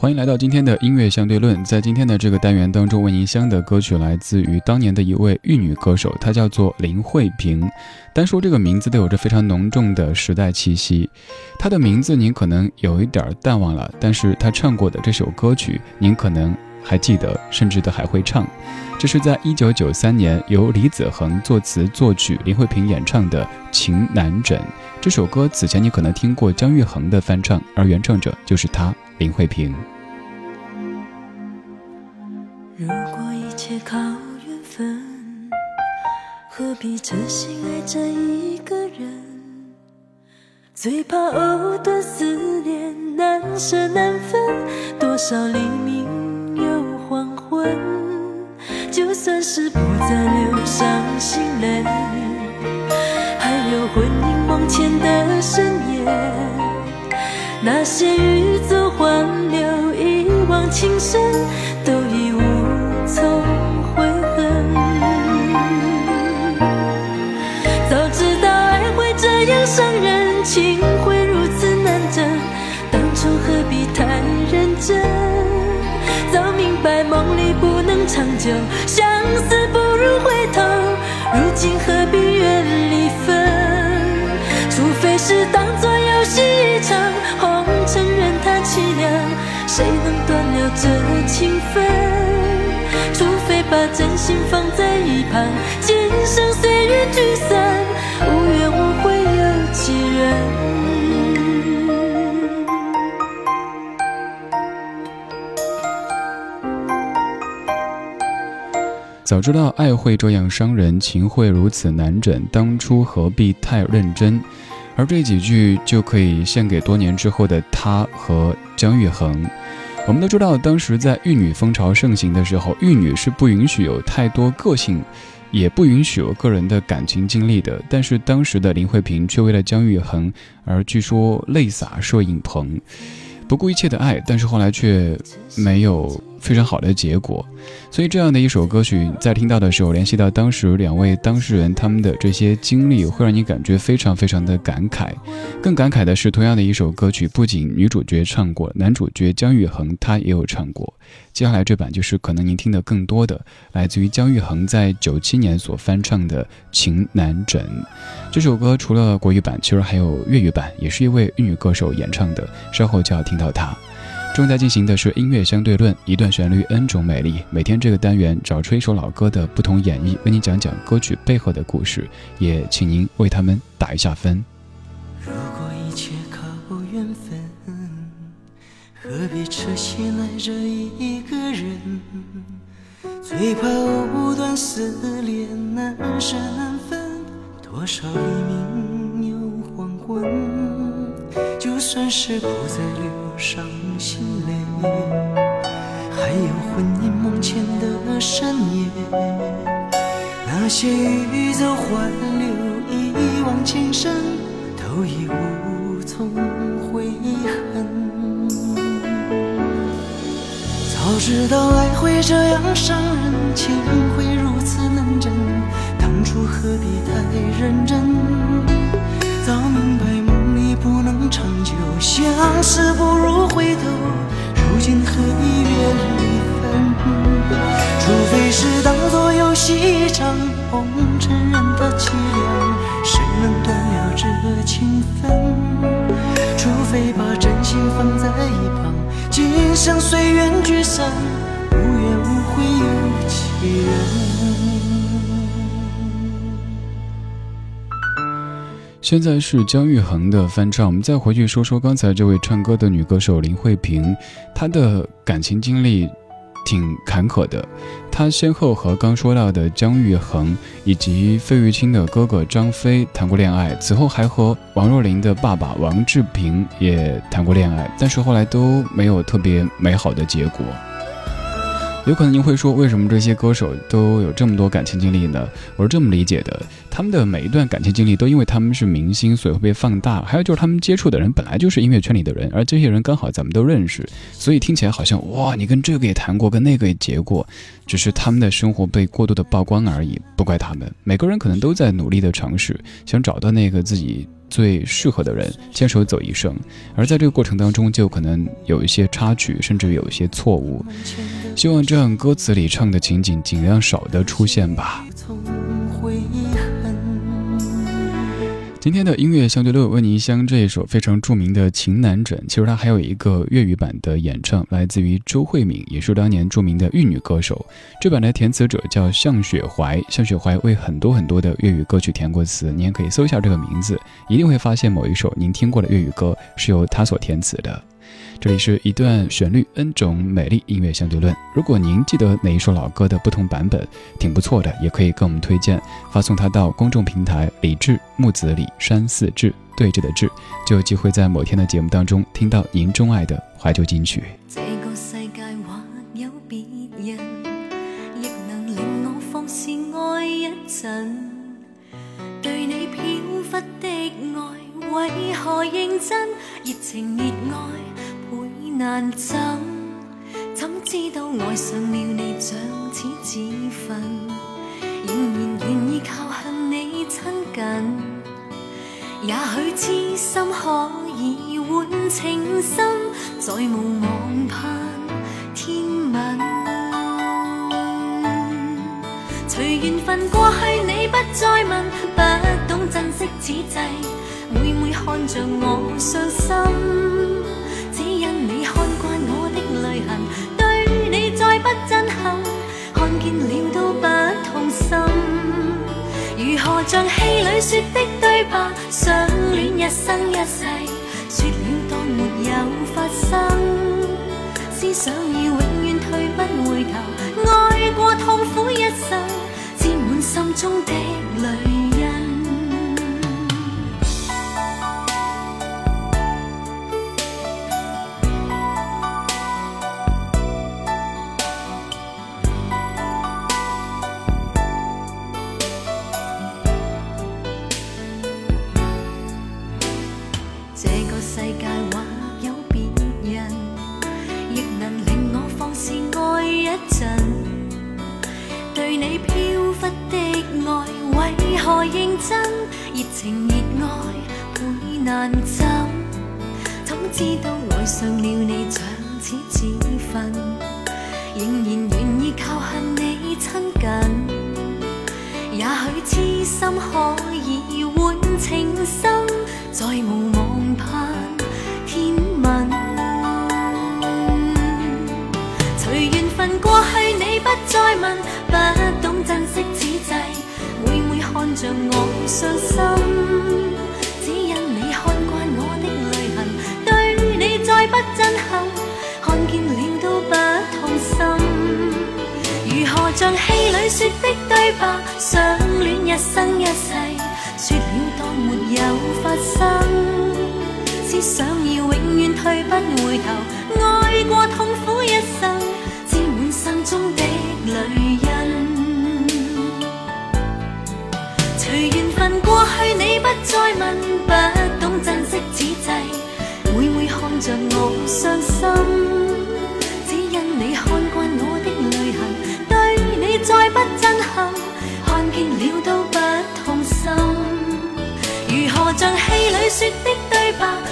欢迎来到今天的音乐相对论。在今天的这个单元当中，为您香的歌曲来自于当年的一位玉女歌手，她叫做林慧萍。单说这个名字都有着非常浓重的时代气息。她的名字您可能有一点淡忘了，但是她唱过的这首歌曲，您可能还记得，甚至都还会唱。这是在一九九三年由李子恒作词作曲，林慧萍演唱的《情难枕》。这首歌此前你可能听过姜育恒的翻唱，而原唱者就是她。林慧萍。何必痴心爱着一个人？最怕藕断丝连，难舍难分。多少黎明又黄昏，就算是不再流伤心泪，还有魂萦梦牵的深夜。那些欲走还留、一往情深，都已无从伤人，情会如此难枕，当初何必太认真？早明白梦里不能长久，相思不如回头，如今何必怨离分？除非是当作游戏一场。红尘任它凄凉谁能断了这情分？除非把真心放在一旁，今生随缘聚散，无缘早知道爱会这样伤人，情会如此难枕，当初何必太认真？而这几句就可以献给多年之后的他和姜育恒。我们都知道，当时在玉女风潮盛行的时候，玉女是不允许有太多个性，也不允许有个人的感情经历的。但是当时的林慧萍却为了姜育恒而据说泪洒摄影棚，不顾一切的爱，但是后来却没有。非常好的结果，所以这样的一首歌曲，在听到的时候，联系到当时两位当事人他们的这些经历，会让你感觉非常非常的感慨。更感慨的是，同样的一首歌曲，不仅女主角唱过，男主角姜育恒他也有唱过。接下来这版就是可能您听的更多的，来自于姜育恒在九七年所翻唱的《情难枕》。这首歌除了国语版，其实还有粤语版，也是一位粤语歌手演唱的，稍后就要听到它。正在进行的是音乐相对论，一段旋律 n 种美丽。每天这个单元找出一首老歌的不同演绎，为你讲讲歌曲背后的故事，也请您为他们打一下分。如果一切靠缘分，何必痴心爱着一个人？最怕藕断丝连，难舍难分。多少黎明就算是不再流伤。心泪，还有魂萦梦牵的深夜，那些欲走还留、一往情深，都已无从悔恨。早知道爱会这样伤人，情会如此难枕，当初何必太认真？长久相思不如回现在是姜育恒的翻唱，我们再回去说说刚才这位唱歌的女歌手林慧萍，她的感情经历挺坎坷的。她先后和刚说到的姜育恒以及费玉清的哥哥张飞谈过恋爱，此后还和王若琳的爸爸王志平也谈过恋爱，但是后来都没有特别美好的结果。有可能您会说，为什么这些歌手都有这么多感情经历呢？我是这么理解的，他们的每一段感情经历都因为他们是明星，所以会被放大。还有就是他们接触的人本来就是音乐圈里的人，而这些人刚好咱们都认识，所以听起来好像哇，你跟这个也谈过，跟那个也结过，只是他们的生活被过度的曝光而已，不怪他们。每个人可能都在努力的尝试，想找到那个自己。最适合的人牵手走一生，而在这个过程当中，就可能有一些插曲，甚至有一些错误。希望这样歌词里唱的情景尽量少的出现吧。今天的音乐相对论为您香这一首非常著名的《情难枕》，其实它还有一个粤语版的演唱，来自于周慧敏，也是当年著名的玉女歌手。这版的填词者叫向雪怀，向雪怀为很多很多的粤语歌曲填过词，您也可以搜一下这个名字，一定会发现某一首您听过的粤语歌是由他所填词的。这里是一段旋律，N 种美丽音乐相对论。如果您记得哪一首老歌的不同版本，挺不错的，也可以跟我们推荐，发送它到公众平台“李志木子李山寺志对峙的志”，就有机会在某天的节目当中听到您钟爱的怀旧金曲。这个世界或有别人，亦能令我放肆爱一阵。为何认真？热情热爱倍。难枕，怎知道爱上了你像似纸份，仍然愿意靠向你亲近。也许痴心可以换情深，再无望盼天吻。随缘分过去，你不再问，不懂珍惜此际，看着我伤心。只因你看惯我的泪痕，对你再不震撼，看见了都不痛心。如何像戏里说的对白，相恋一生一世，说了当没有发生。思想已永远退不回头，爱过痛苦一生，沾满心中的泪世界或有別人，亦能令我放肆爱一阵。对你飘忽的爱，为何认真？热情热爱会难枕。怎知道爱上了你像似纸份，仍然愿意靠向你亲近。也许痴心可以换情深，在无我。天吻随缘分过去你不再问不懂珍惜此际每每看着我伤心只因你看惯我的泪痕对你再不震撼看见了都不痛心如何像戏里说的对白相恋一生一世说了当没有发生只想不回头，爱过痛苦一生，沾满心中的泪印。随缘分过去，你不再问，不懂珍惜此际，每每看着我伤心。只因你看惯我的泪痕，对你再不震撼，看见了都不痛心。如何像戏里说的，